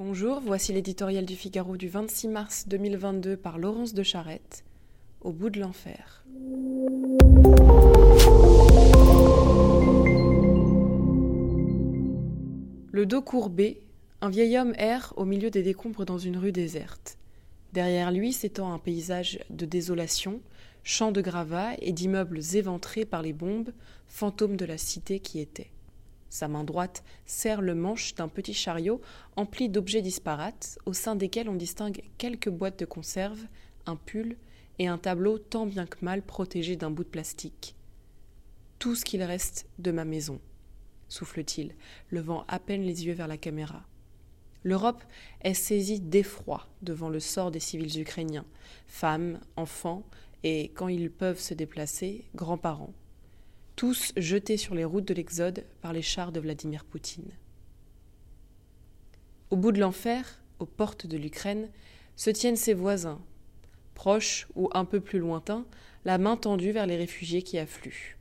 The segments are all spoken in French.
Bonjour, voici l'éditorial du Figaro du 26 mars 2022 par Laurence de Charette, Au bout de l'enfer. Le dos courbé, un vieil homme erre au milieu des décombres dans une rue déserte. Derrière lui s'étend un paysage de désolation, champs de gravats et d'immeubles éventrés par les bombes, fantômes de la cité qui était. Sa main droite serre le manche d'un petit chariot empli d'objets disparates, au sein desquels on distingue quelques boîtes de conserve, un pull et un tableau tant bien que mal protégé d'un bout de plastique. Tout ce qu'il reste de ma maison, souffle-t-il, levant à peine les yeux vers la caméra. L'Europe est saisie d'effroi devant le sort des civils ukrainiens, femmes, enfants et, quand ils peuvent se déplacer, grands-parents tous jetés sur les routes de l'Exode par les chars de Vladimir Poutine. Au bout de l'enfer, aux portes de l'Ukraine, se tiennent ses voisins, proches ou un peu plus lointains, la main tendue vers les réfugiés qui affluent.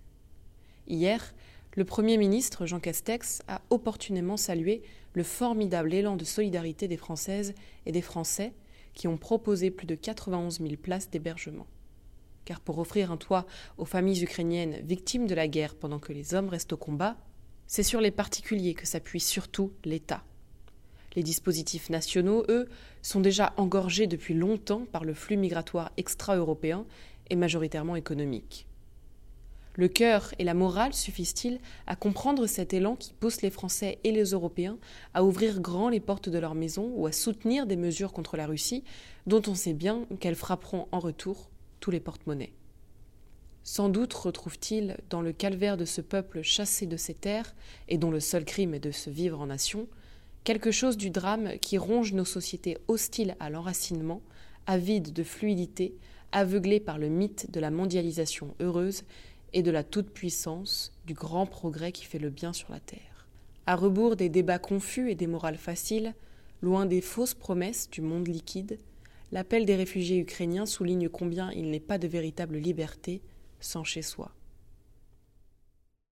Hier, le Premier ministre Jean Castex a opportunément salué le formidable élan de solidarité des Françaises et des Français qui ont proposé plus de 91 000 places d'hébergement car pour offrir un toit aux familles ukrainiennes victimes de la guerre pendant que les hommes restent au combat, c'est sur les particuliers que s'appuie surtout l'État. Les dispositifs nationaux, eux, sont déjà engorgés depuis longtemps par le flux migratoire extra-européen et majoritairement économique. Le cœur et la morale suffisent-ils à comprendre cet élan qui pousse les Français et les Européens à ouvrir grand les portes de leur maison ou à soutenir des mesures contre la Russie, dont on sait bien qu'elles frapperont en retour les porte-monnaies. Sans doute retrouve-t-il, dans le calvaire de ce peuple chassé de ses terres, et dont le seul crime est de se vivre en nation, quelque chose du drame qui ronge nos sociétés hostiles à l'enracinement, avides de fluidité, aveuglées par le mythe de la mondialisation heureuse et de la toute-puissance, du grand progrès qui fait le bien sur la terre. À rebours des débats confus et des morales faciles, loin des fausses promesses du monde liquide, L'appel des réfugiés ukrainiens souligne combien il n'est pas de véritable liberté sans chez soi.